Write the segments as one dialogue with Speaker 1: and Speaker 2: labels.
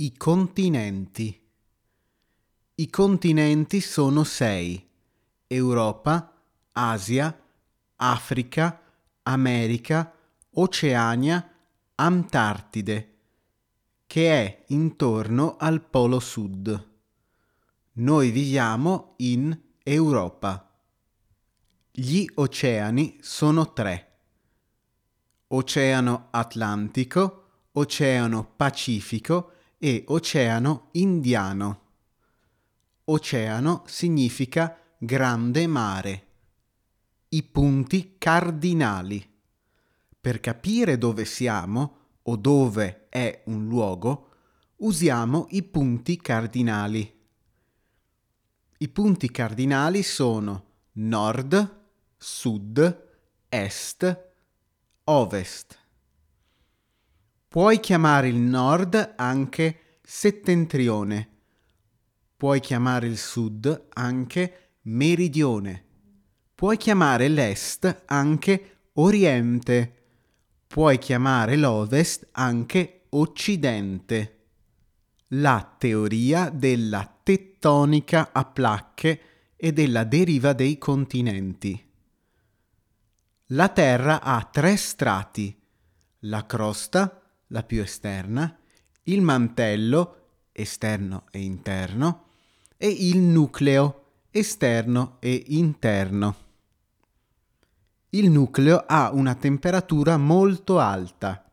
Speaker 1: I continenti. I continenti sono sei. Europa, Asia, Africa, America, Oceania, Antartide, che è intorno al Polo Sud. Noi viviamo in Europa. Gli oceani sono tre. Oceano Atlantico, Oceano Pacifico e Oceano Indiano. Oceano significa grande mare. I punti cardinali. Per capire dove siamo o dove è un luogo, usiamo i punti cardinali. I punti cardinali sono nord, sud, est, ovest. Puoi chiamare il nord anche settentrione. Puoi chiamare il sud anche meridione. Puoi chiamare l'est anche oriente. Puoi chiamare l'ovest anche occidente. La teoria della tettonica a placche e della deriva dei continenti. La Terra ha tre strati, la crosta, la più esterna, il mantello, esterno e interno, e il nucleo, esterno e interno. Il nucleo ha una temperatura molto alta.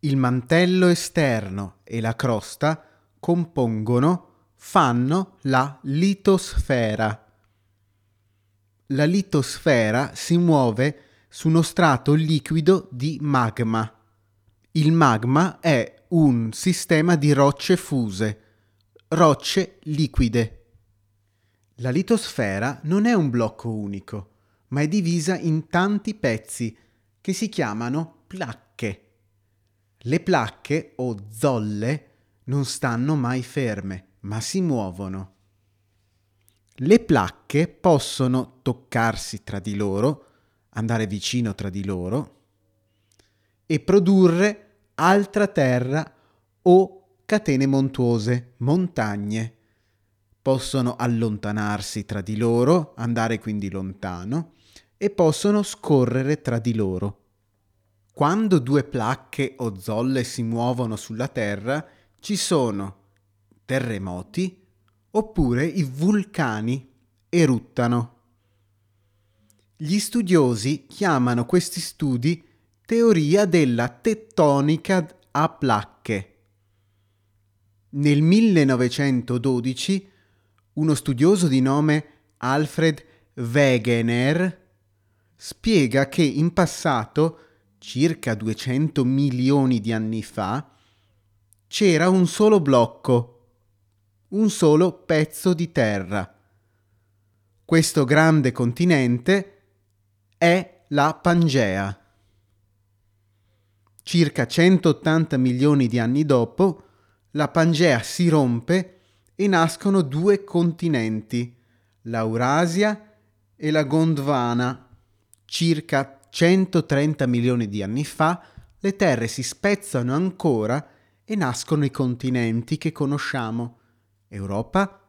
Speaker 1: Il mantello esterno e la crosta compongono, fanno la litosfera. La litosfera si muove su uno strato liquido di magma. Il magma è un sistema di rocce fuse, rocce liquide. La litosfera non è un blocco unico, ma è divisa in tanti pezzi che si chiamano placche. Le placche o zolle non stanno mai ferme, ma si muovono. Le placche possono toccarsi tra di loro, andare vicino tra di loro e produrre altra terra o catene montuose, montagne. Possono allontanarsi tra di loro, andare quindi lontano, e possono scorrere tra di loro. Quando due placche o zolle si muovono sulla Terra, ci sono terremoti oppure i vulcani eruttano. Gli studiosi chiamano questi studi teoria della tettonica a placche. Nel 1912 uno studioso di nome Alfred Wegener spiega che in passato, circa 200 milioni di anni fa, c'era un solo blocco, un solo pezzo di terra. Questo grande continente è la Pangea circa 180 milioni di anni dopo, la Pangea si rompe e nascono due continenti, l'Eurasia e la Gondwana. Circa 130 milioni di anni fa le terre si spezzano ancora e nascono i continenti che conosciamo, Europa,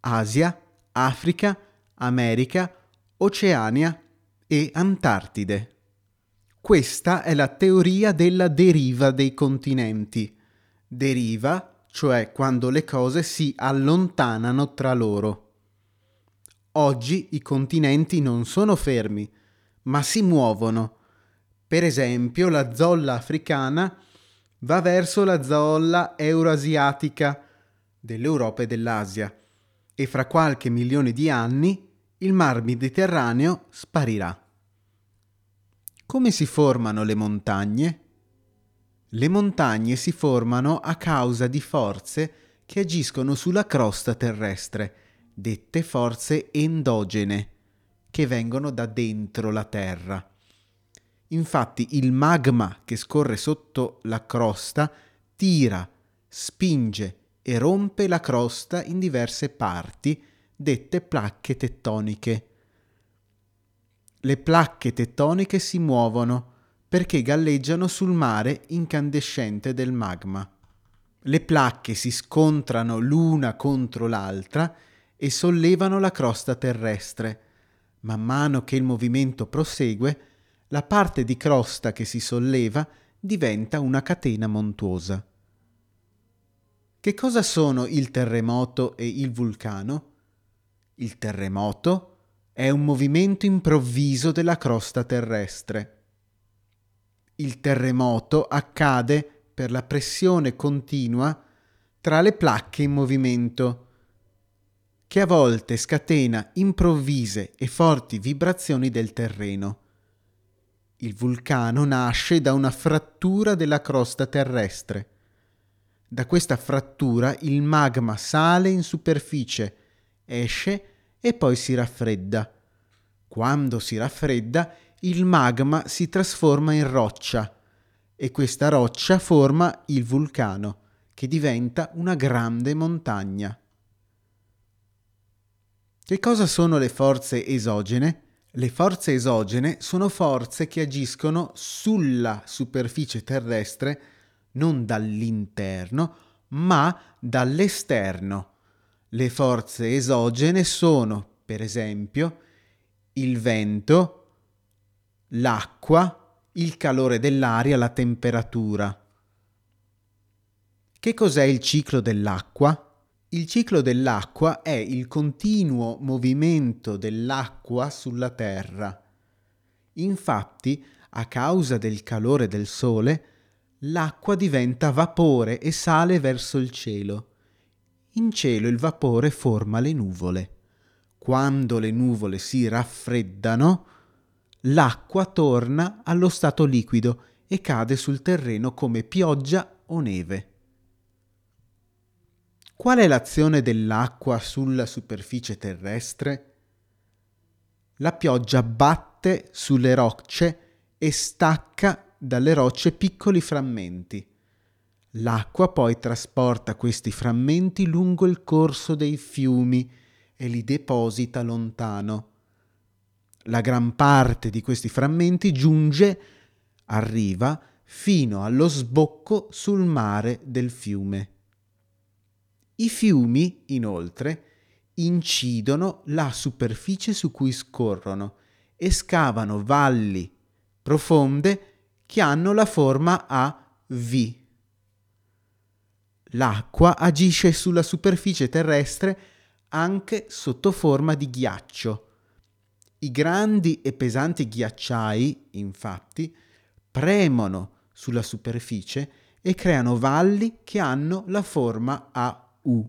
Speaker 1: Asia, Africa, America, Oceania e Antartide. Questa è la teoria della deriva dei continenti. Deriva, cioè quando le cose si allontanano tra loro. Oggi i continenti non sono fermi, ma si muovono. Per esempio, la zolla africana va verso la zolla euroasiatica dell'Europa e dell'Asia e fra qualche milione di anni il mar Mediterraneo sparirà. Come si formano le montagne? Le montagne si formano a causa di forze che agiscono sulla crosta terrestre, dette forze endogene, che vengono da dentro la Terra. Infatti il magma che scorre sotto la crosta tira, spinge e rompe la crosta in diverse parti, dette placche tettoniche le placche tettoniche si muovono perché galleggiano sul mare incandescente del magma. Le placche si scontrano l'una contro l'altra e sollevano la crosta terrestre. Man mano che il movimento prosegue, la parte di crosta che si solleva diventa una catena montuosa. Che cosa sono il terremoto e il vulcano? Il terremoto è un movimento improvviso della crosta terrestre. Il terremoto accade per la pressione continua tra le placche in movimento, che a volte scatena improvvise e forti vibrazioni del terreno. Il vulcano nasce da una frattura della crosta terrestre. Da questa frattura il magma sale in superficie, esce e poi si raffredda. Quando si raffredda, il magma si trasforma in roccia e questa roccia forma il vulcano, che diventa una grande montagna. Che cosa sono le forze esogene? Le forze esogene sono forze che agiscono sulla superficie terrestre non dall'interno, ma dall'esterno. Le forze esogene sono, per esempio, il vento, l'acqua, il calore dell'aria, la temperatura. Che cos'è il ciclo dell'acqua? Il ciclo dell'acqua è il continuo movimento dell'acqua sulla Terra. Infatti, a causa del calore del Sole, l'acqua diventa vapore e sale verso il cielo. In cielo il vapore forma le nuvole. Quando le nuvole si raffreddano, l'acqua torna allo stato liquido e cade sul terreno come pioggia o neve. Qual è l'azione dell'acqua sulla superficie terrestre? La pioggia batte sulle rocce e stacca dalle rocce piccoli frammenti. L'acqua poi trasporta questi frammenti lungo il corso dei fiumi e li deposita lontano la gran parte di questi frammenti giunge, arriva, fino allo sbocco sul mare del fiume. I fiumi, inoltre, incidono la superficie su cui scorrono e scavano valli profonde che hanno la forma a V. L'acqua agisce sulla superficie terrestre anche sotto forma di ghiaccio i grandi e pesanti ghiacciai, infatti, premono sulla superficie e creano valli che hanno la forma a U.